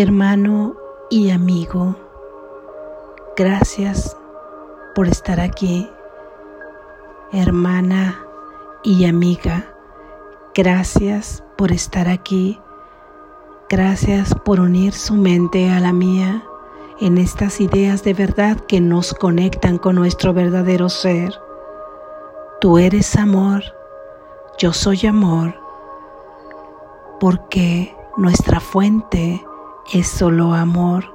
hermano y amigo, gracias por estar aquí, hermana y amiga, gracias por estar aquí, gracias por unir su mente a la mía en estas ideas de verdad que nos conectan con nuestro verdadero ser. Tú eres amor, yo soy amor, porque nuestra fuente es solo amor.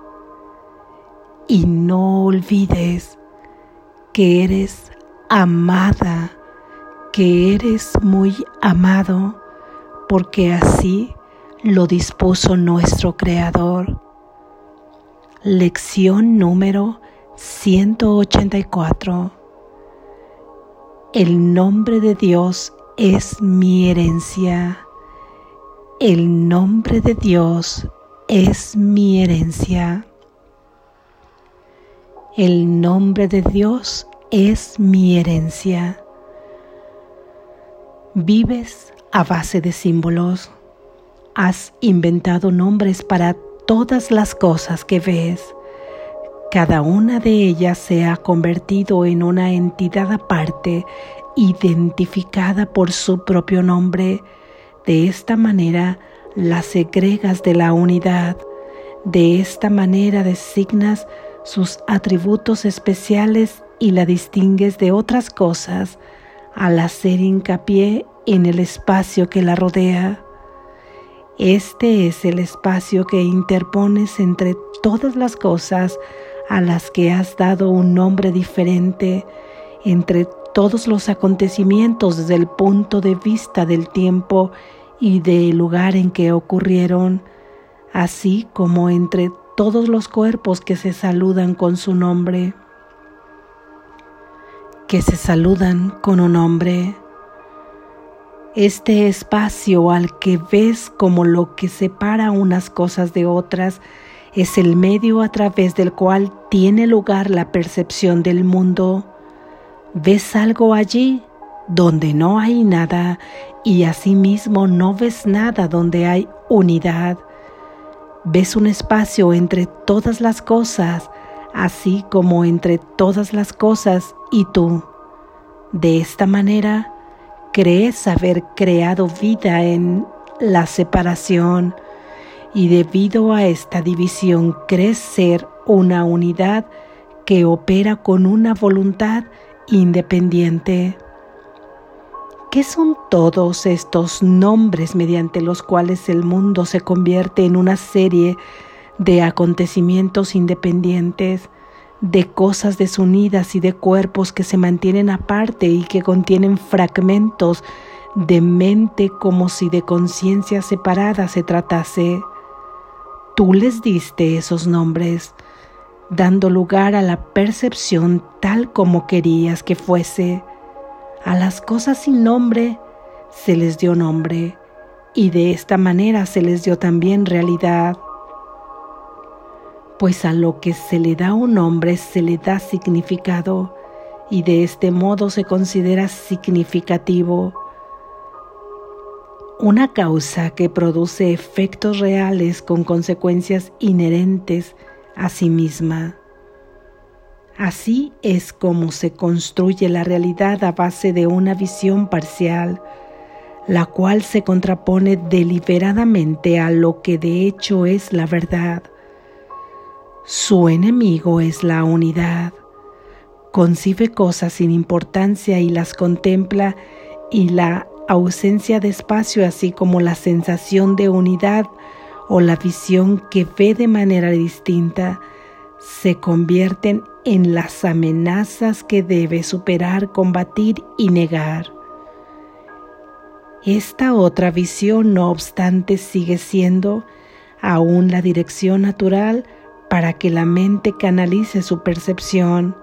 Y no olvides que eres amada, que eres muy amado, porque así lo dispuso nuestro Creador. Lección número 184. El nombre de Dios es mi herencia. El nombre de Dios es mi herencia. El nombre de Dios es mi herencia. Vives a base de símbolos. Has inventado nombres para todas las cosas que ves. Cada una de ellas se ha convertido en una entidad aparte, identificada por su propio nombre. De esta manera, las segregas de la unidad. De esta manera designas sus atributos especiales y la distingues de otras cosas al hacer hincapié en el espacio que la rodea. Este es el espacio que interpones entre todas las cosas a las que has dado un nombre diferente, entre todos los acontecimientos desde el punto de vista del tiempo y del lugar en que ocurrieron, así como entre todos los cuerpos que se saludan con su nombre, que se saludan con un nombre. Este espacio al que ves como lo que separa unas cosas de otras es el medio a través del cual tiene lugar la percepción del mundo. ¿Ves algo allí? Donde no hay nada y asimismo no ves nada donde hay unidad. Ves un espacio entre todas las cosas, así como entre todas las cosas y tú. De esta manera, crees haber creado vida en la separación y debido a esta división crees ser una unidad que opera con una voluntad independiente. ¿Qué son todos estos nombres mediante los cuales el mundo se convierte en una serie de acontecimientos independientes, de cosas desunidas y de cuerpos que se mantienen aparte y que contienen fragmentos de mente como si de conciencia separada se tratase? Tú les diste esos nombres, dando lugar a la percepción tal como querías que fuese a las cosas sin nombre se les dio nombre y de esta manera se les dio también realidad. Pues a lo que se le da un nombre se le da significado y de este modo se considera significativo. Una causa que produce efectos reales con consecuencias inherentes a sí misma. Así es como se construye la realidad a base de una visión parcial, la cual se contrapone deliberadamente a lo que de hecho es la verdad. Su enemigo es la unidad. Concibe cosas sin importancia y las contempla y la ausencia de espacio así como la sensación de unidad o la visión que ve de manera distinta se convierten en las amenazas que debe superar, combatir y negar. Esta otra visión, no obstante, sigue siendo aún la dirección natural para que la mente canalice su percepción.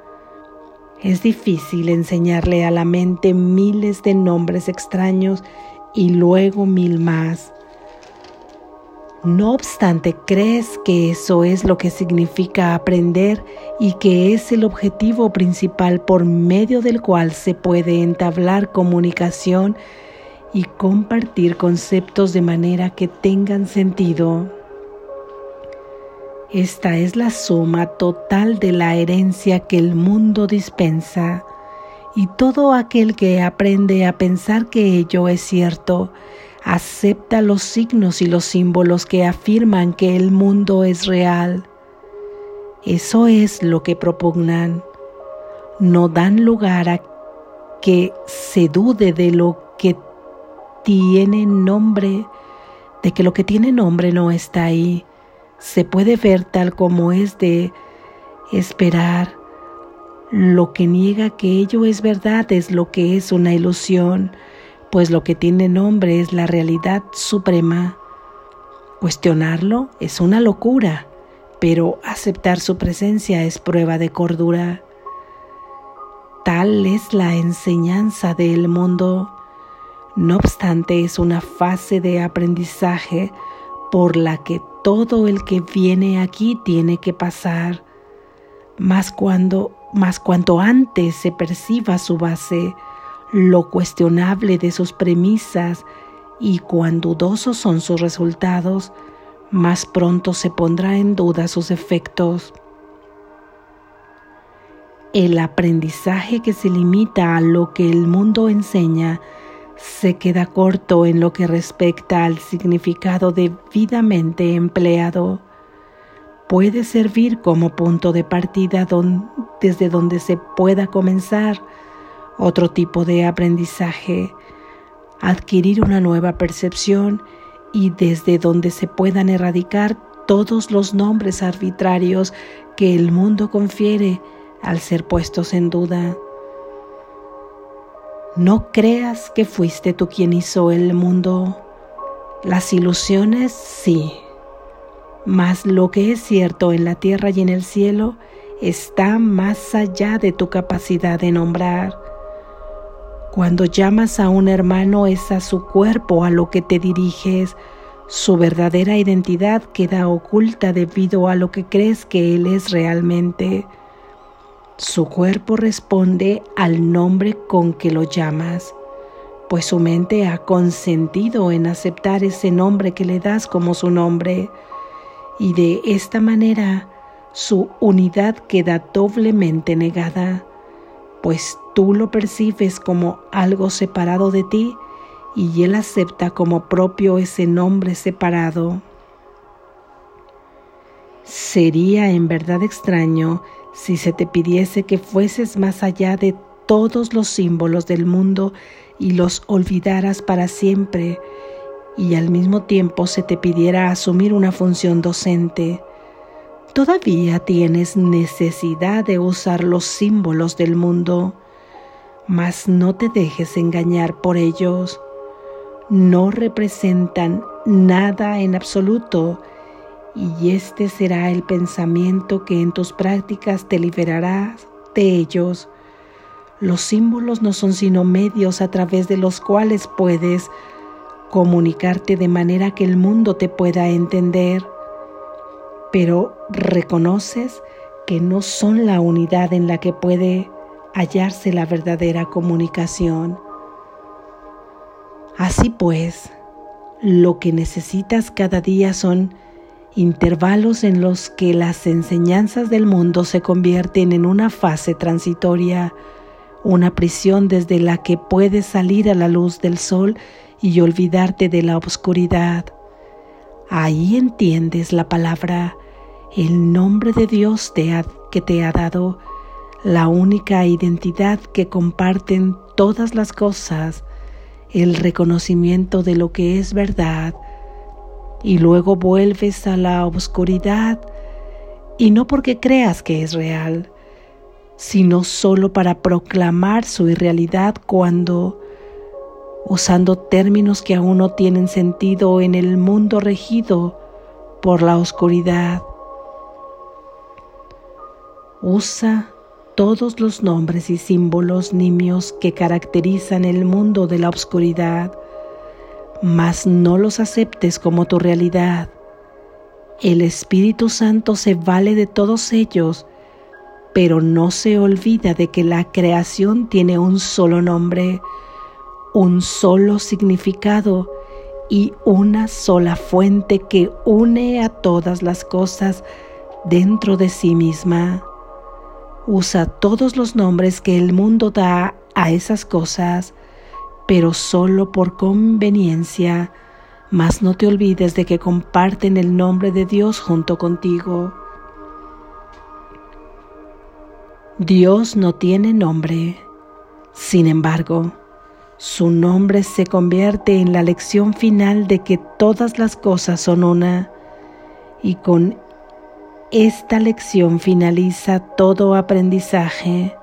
Es difícil enseñarle a la mente miles de nombres extraños y luego mil más. No obstante, crees que eso es lo que significa aprender y que es el objetivo principal por medio del cual se puede entablar comunicación y compartir conceptos de manera que tengan sentido. Esta es la suma total de la herencia que el mundo dispensa, y todo aquel que aprende a pensar que ello es cierto, acepta los signos y los símbolos que afirman que el mundo es real. Eso es lo que propugnan. No dan lugar a que se dude de lo que tiene nombre, de que lo que tiene nombre no está ahí. Se puede ver tal como es de esperar. Lo que niega que ello es verdad es lo que es una ilusión, pues lo que tiene nombre es la realidad suprema. Cuestionarlo es una locura, pero aceptar su presencia es prueba de cordura. Tal es la enseñanza del mundo. No obstante, es una fase de aprendizaje por la que todo el que viene aquí tiene que pasar. Más cuando, más cuanto antes se perciba su base, lo cuestionable de sus premisas y cuán dudosos son sus resultados, más pronto se pondrá en duda sus efectos. El aprendizaje que se limita a lo que el mundo enseña se queda corto en lo que respecta al significado debidamente empleado. Puede servir como punto de partida desde donde se pueda comenzar otro tipo de aprendizaje, adquirir una nueva percepción y desde donde se puedan erradicar todos los nombres arbitrarios que el mundo confiere al ser puestos en duda. No creas que fuiste tú quien hizo el mundo. Las ilusiones sí, mas lo que es cierto en la tierra y en el cielo está más allá de tu capacidad de nombrar. Cuando llamas a un hermano es a su cuerpo a lo que te diriges. Su verdadera identidad queda oculta debido a lo que crees que él es realmente. Su cuerpo responde al nombre con que lo llamas, pues su mente ha consentido en aceptar ese nombre que le das como su nombre, y de esta manera su unidad queda doblemente negada, pues tú lo percibes como algo separado de ti y él acepta como propio ese nombre separado. Sería en verdad extraño si se te pidiese que fueses más allá de todos los símbolos del mundo y los olvidaras para siempre, y al mismo tiempo se te pidiera asumir una función docente, todavía tienes necesidad de usar los símbolos del mundo, mas no te dejes engañar por ellos. No representan nada en absoluto y este será el pensamiento que en tus prácticas te liberarás de ellos. Los símbolos no son sino medios a través de los cuales puedes comunicarte de manera que el mundo te pueda entender, pero reconoces que no son la unidad en la que puede hallarse la verdadera comunicación. Así pues, lo que necesitas cada día son intervalos en los que las enseñanzas del mundo se convierten en una fase transitoria, una prisión desde la que puedes salir a la luz del sol y olvidarte de la oscuridad. Ahí entiendes la palabra, el nombre de Dios que te ha dado, la única identidad que comparten todas las cosas, el reconocimiento de lo que es verdad, y luego vuelves a la oscuridad y no porque creas que es real, sino solo para proclamar su irrealidad cuando, usando términos que aún no tienen sentido en el mundo regido por la oscuridad, usa todos los nombres y símbolos nimios que caracterizan el mundo de la oscuridad mas no los aceptes como tu realidad. El Espíritu Santo se vale de todos ellos, pero no se olvida de que la creación tiene un solo nombre, un solo significado y una sola fuente que une a todas las cosas dentro de sí misma. Usa todos los nombres que el mundo da a esas cosas, pero solo por conveniencia, mas no te olvides de que comparten el nombre de Dios junto contigo. Dios no tiene nombre. Sin embargo, su nombre se convierte en la lección final de que todas las cosas son una y con esta lección finaliza todo aprendizaje.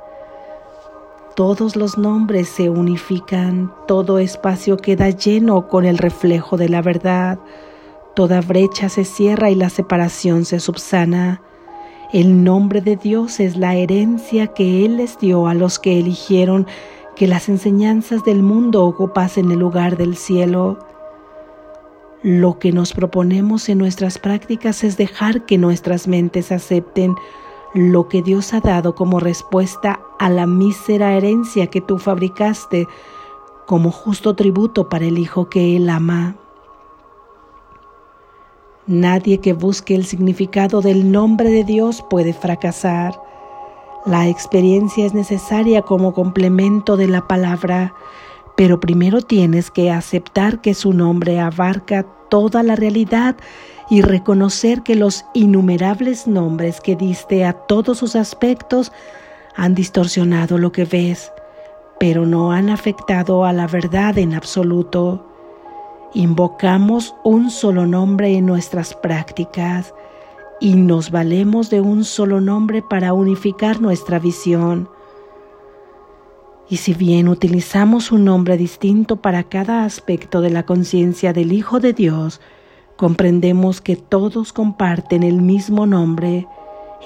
Todos los nombres se unifican, todo espacio queda lleno con el reflejo de la verdad, toda brecha se cierra y la separación se subsana. El nombre de Dios es la herencia que Él les dio a los que eligieron que las enseñanzas del mundo ocupasen el lugar del cielo. Lo que nos proponemos en nuestras prácticas es dejar que nuestras mentes acepten lo que Dios ha dado como respuesta a la mísera herencia que tú fabricaste como justo tributo para el Hijo que Él ama. Nadie que busque el significado del nombre de Dios puede fracasar. La experiencia es necesaria como complemento de la palabra, pero primero tienes que aceptar que su nombre abarca toda la realidad y reconocer que los innumerables nombres que diste a todos sus aspectos han distorsionado lo que ves, pero no han afectado a la verdad en absoluto. Invocamos un solo nombre en nuestras prácticas y nos valemos de un solo nombre para unificar nuestra visión. Y si bien utilizamos un nombre distinto para cada aspecto de la conciencia del Hijo de Dios, comprendemos que todos comparten el mismo nombre,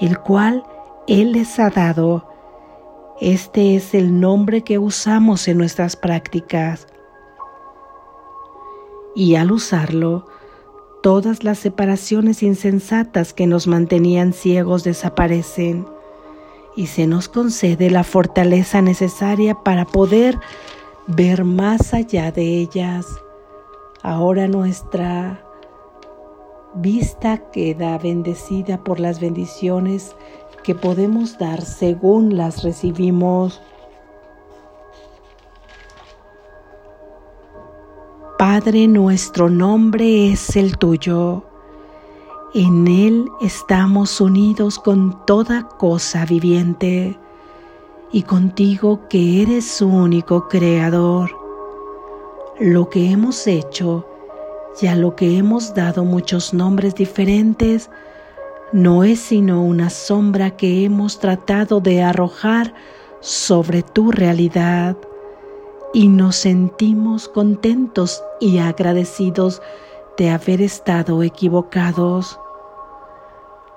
el cual Él les ha dado. Este es el nombre que usamos en nuestras prácticas y al usarlo, todas las separaciones insensatas que nos mantenían ciegos desaparecen y se nos concede la fortaleza necesaria para poder ver más allá de ellas. Ahora nuestra vista queda bendecida por las bendiciones que podemos dar según las recibimos. Padre nuestro nombre es el tuyo. En Él estamos unidos con toda cosa viviente y contigo que eres su único creador. Lo que hemos hecho y a lo que hemos dado muchos nombres diferentes no es sino una sombra que hemos tratado de arrojar sobre tu realidad y nos sentimos contentos y agradecidos de haber estado equivocados.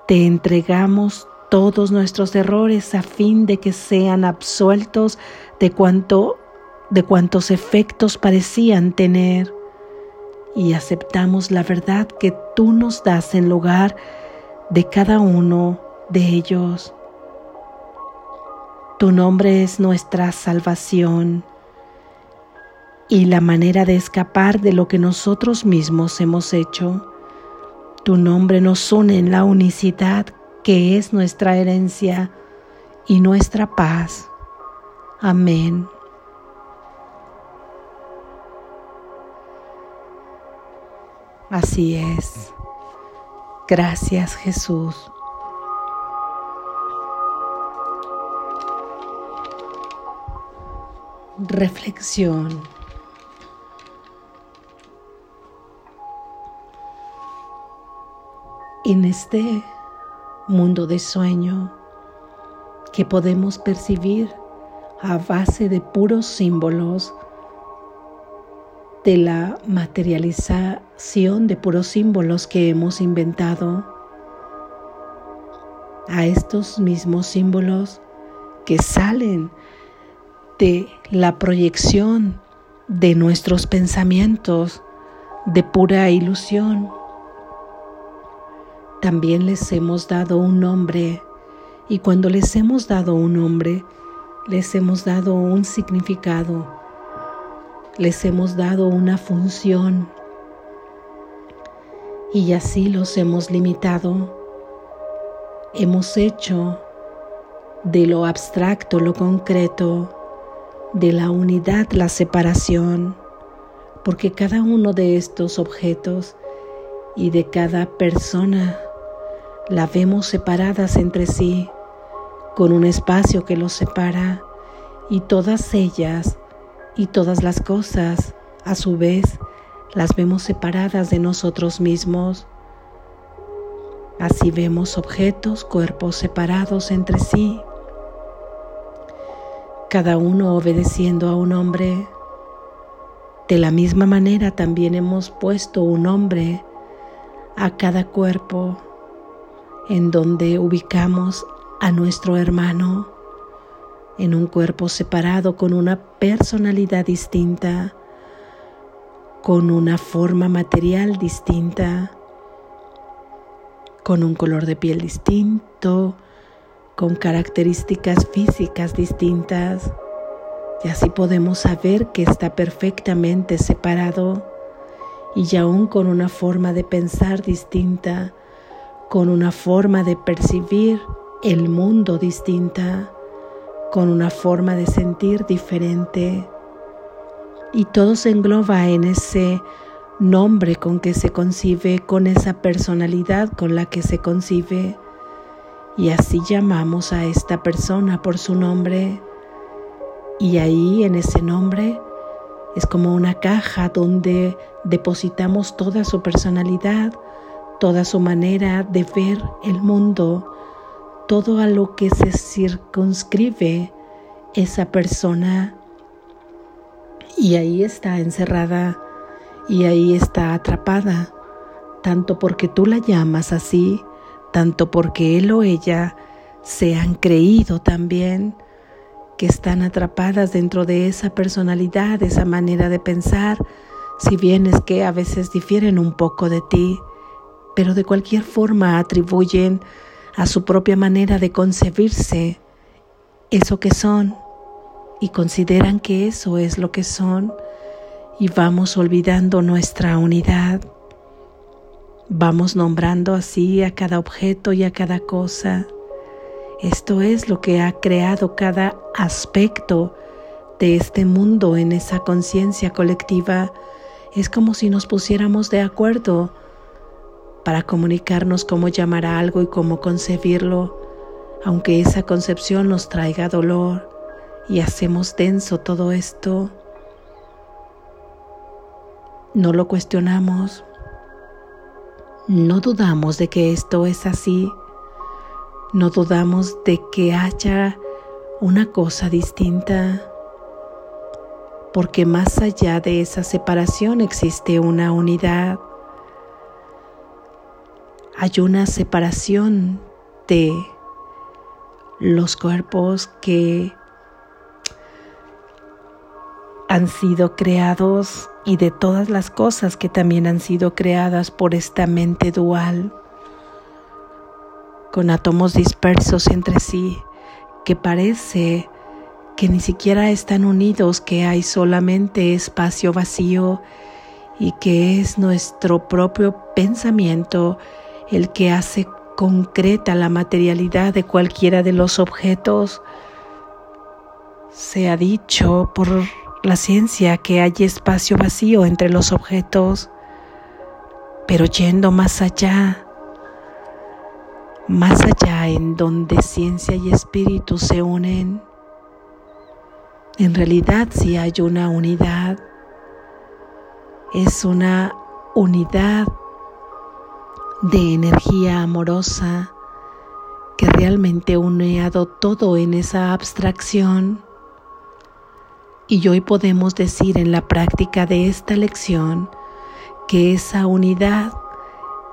Te entregamos todos nuestros errores a fin de que sean absueltos de cuanto de cuantos efectos parecían tener y aceptamos la verdad que tú nos das en lugar de cada uno de ellos. Tu nombre es nuestra salvación y la manera de escapar de lo que nosotros mismos hemos hecho. Tu nombre nos une en la unicidad que es nuestra herencia y nuestra paz. Amén. Así es. Gracias Jesús. Reflexión. En este mundo de sueño que podemos percibir a base de puros símbolos, de la materialización de puros símbolos que hemos inventado, a estos mismos símbolos que salen de la proyección de nuestros pensamientos de pura ilusión también les hemos dado un nombre. Y cuando les hemos dado un nombre, les hemos dado un significado, les hemos dado una función. Y así los hemos limitado. hemos hecho de lo abstracto lo concreto, de la unidad la separación, porque cada uno de estos objetos y de cada persona la vemos separadas entre sí, con un espacio que los separa, y todas ellas y todas las cosas, a su vez, las vemos separadas de nosotros mismos. Así vemos objetos, cuerpos separados entre sí, cada uno obedeciendo a un hombre. De la misma manera también hemos puesto un nombre a cada cuerpo en donde ubicamos a nuestro hermano en un cuerpo separado con una personalidad distinta, con una forma material distinta, con un color de piel distinto, con características físicas distintas. Y así podemos saber que está perfectamente separado y aún con una forma de pensar distinta, con una forma de percibir el mundo distinta, con una forma de sentir diferente. Y todo se engloba en ese nombre con que se concibe, con esa personalidad con la que se concibe. Y así llamamos a esta persona por su nombre. Y ahí en ese nombre es como una caja donde depositamos toda su personalidad, toda su manera de ver el mundo, todo a lo que se circunscribe esa persona. Y ahí está encerrada y ahí está atrapada, tanto porque tú la llamas así, tanto porque él o ella se han creído también que están atrapadas dentro de esa personalidad, esa manera de pensar, si bien es que a veces difieren un poco de ti, pero de cualquier forma atribuyen a su propia manera de concebirse eso que son y consideran que eso es lo que son y vamos olvidando nuestra unidad. Vamos nombrando así a cada objeto y a cada cosa. Esto es lo que ha creado cada aspecto de este mundo en esa conciencia colectiva. Es como si nos pusiéramos de acuerdo para comunicarnos cómo llamar a algo y cómo concebirlo, aunque esa concepción nos traiga dolor y hacemos denso todo esto. No lo cuestionamos, no dudamos de que esto es así. No dudamos de que haya una cosa distinta. Porque más allá de esa separación existe una unidad. Hay una separación de los cuerpos que han sido creados y de todas las cosas que también han sido creadas por esta mente dual, con átomos dispersos entre sí, que parece que ni siquiera están unidos, que hay solamente espacio vacío y que es nuestro propio pensamiento el que hace concreta la materialidad de cualquiera de los objetos. Se ha dicho por la ciencia que hay espacio vacío entre los objetos, pero yendo más allá, más allá en donde ciencia y espíritu se unen, en realidad si hay una unidad, es una unidad de energía amorosa que realmente une a todo en esa abstracción y hoy podemos decir en la práctica de esta lección que esa unidad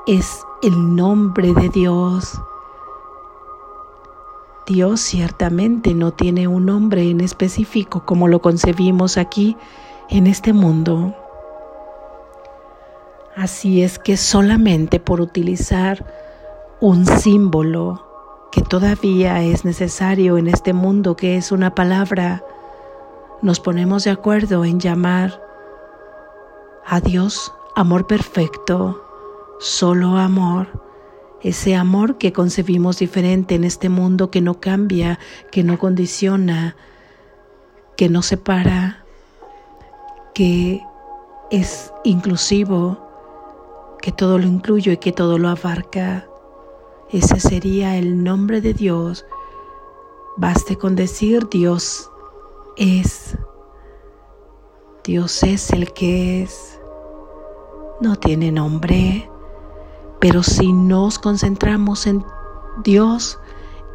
es el nombre de Dios. Dios ciertamente no tiene un nombre en específico como lo concebimos aquí en este mundo. Así es que solamente por utilizar un símbolo que todavía es necesario en este mundo, que es una palabra, nos ponemos de acuerdo en llamar a Dios amor perfecto, solo amor, ese amor que concebimos diferente en este mundo que no cambia, que no condiciona, que no separa, que es inclusivo, que todo lo incluye y que todo lo abarca. Ese sería el nombre de Dios. Baste con decir Dios es. Dios es el que es. No tiene nombre. Pero si nos concentramos en Dios,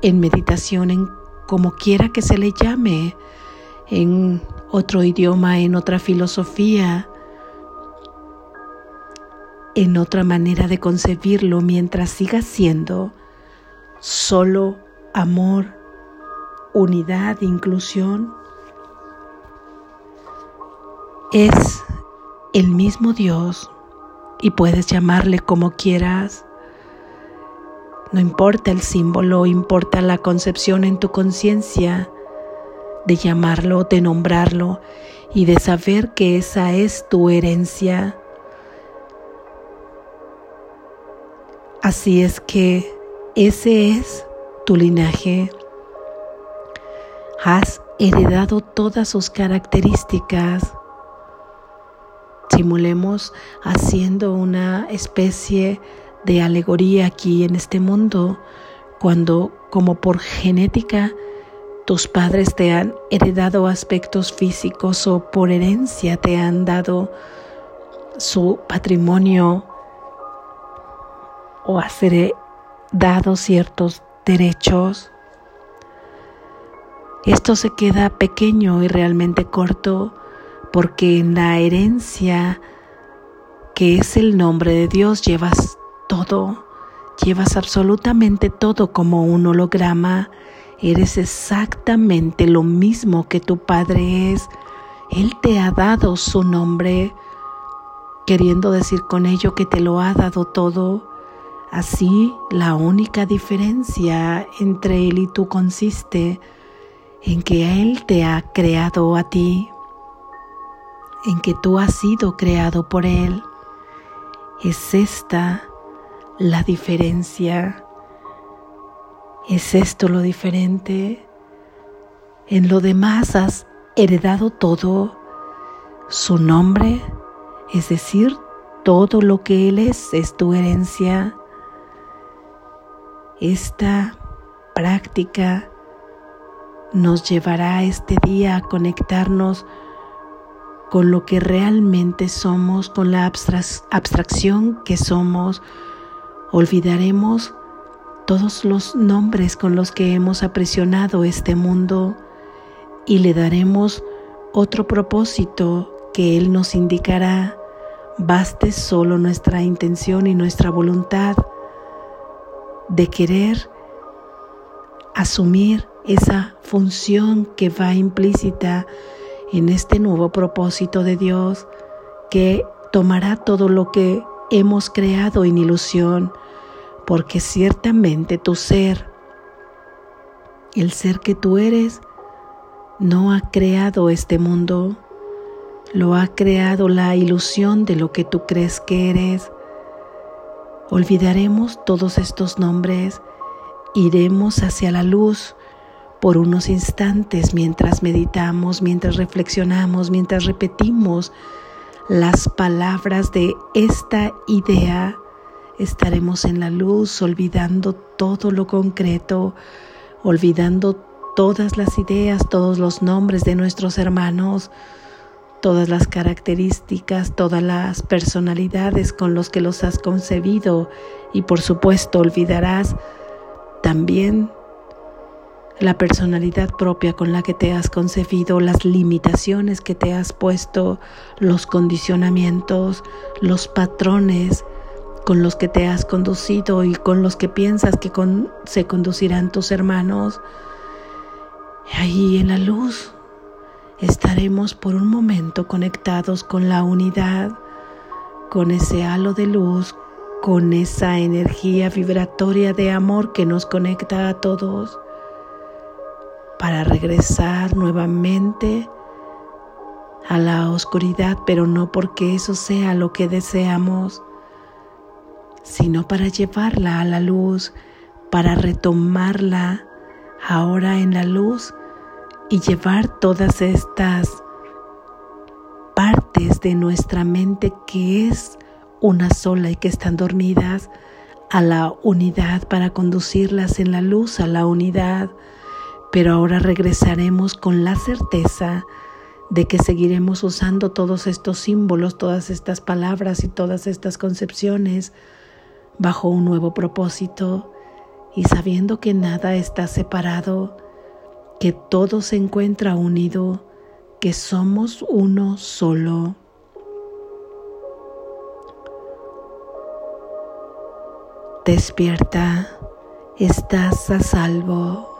en meditación, en como quiera que se le llame, en otro idioma, en otra filosofía, en otra manera de concebirlo, mientras siga siendo solo amor, unidad, inclusión, es el mismo Dios y puedes llamarle como quieras. No importa el símbolo, importa la concepción en tu conciencia de llamarlo, de nombrarlo y de saber que esa es tu herencia. Así es que ese es tu linaje. Has heredado todas sus características simulemos haciendo una especie de alegoría aquí en este mundo, cuando como por genética tus padres te han heredado aspectos físicos o por herencia te han dado su patrimonio o has dado ciertos derechos. Esto se queda pequeño y realmente corto porque en la herencia que es el nombre de Dios llevas todo, llevas absolutamente todo como un holograma, eres exactamente lo mismo que tu Padre es, Él te ha dado su nombre, queriendo decir con ello que te lo ha dado todo. Así, la única diferencia entre Él y tú consiste en que Él te ha creado a ti en que tú has sido creado por Él. Es esta la diferencia. Es esto lo diferente. En lo demás has heredado todo. Su nombre, es decir, todo lo que Él es, es tu herencia. Esta práctica nos llevará este día a conectarnos con lo que realmente somos, con la abstracción que somos. Olvidaremos todos los nombres con los que hemos apresionado este mundo y le daremos otro propósito que Él nos indicará. Baste solo nuestra intención y nuestra voluntad de querer asumir esa función que va implícita en este nuevo propósito de Dios que tomará todo lo que hemos creado en ilusión, porque ciertamente tu ser, el ser que tú eres, no ha creado este mundo, lo ha creado la ilusión de lo que tú crees que eres. Olvidaremos todos estos nombres, iremos hacia la luz, por unos instantes mientras meditamos, mientras reflexionamos, mientras repetimos las palabras de esta idea, estaremos en la luz olvidando todo lo concreto, olvidando todas las ideas, todos los nombres de nuestros hermanos, todas las características, todas las personalidades con los que los has concebido y por supuesto olvidarás también la personalidad propia con la que te has concebido, las limitaciones que te has puesto, los condicionamientos, los patrones con los que te has conducido y con los que piensas que se conducirán tus hermanos. Ahí en la luz estaremos por un momento conectados con la unidad, con ese halo de luz, con esa energía vibratoria de amor que nos conecta a todos para regresar nuevamente a la oscuridad, pero no porque eso sea lo que deseamos, sino para llevarla a la luz, para retomarla ahora en la luz y llevar todas estas partes de nuestra mente que es una sola y que están dormidas a la unidad para conducirlas en la luz a la unidad. Pero ahora regresaremos con la certeza de que seguiremos usando todos estos símbolos, todas estas palabras y todas estas concepciones bajo un nuevo propósito y sabiendo que nada está separado, que todo se encuentra unido, que somos uno solo. Despierta, estás a salvo.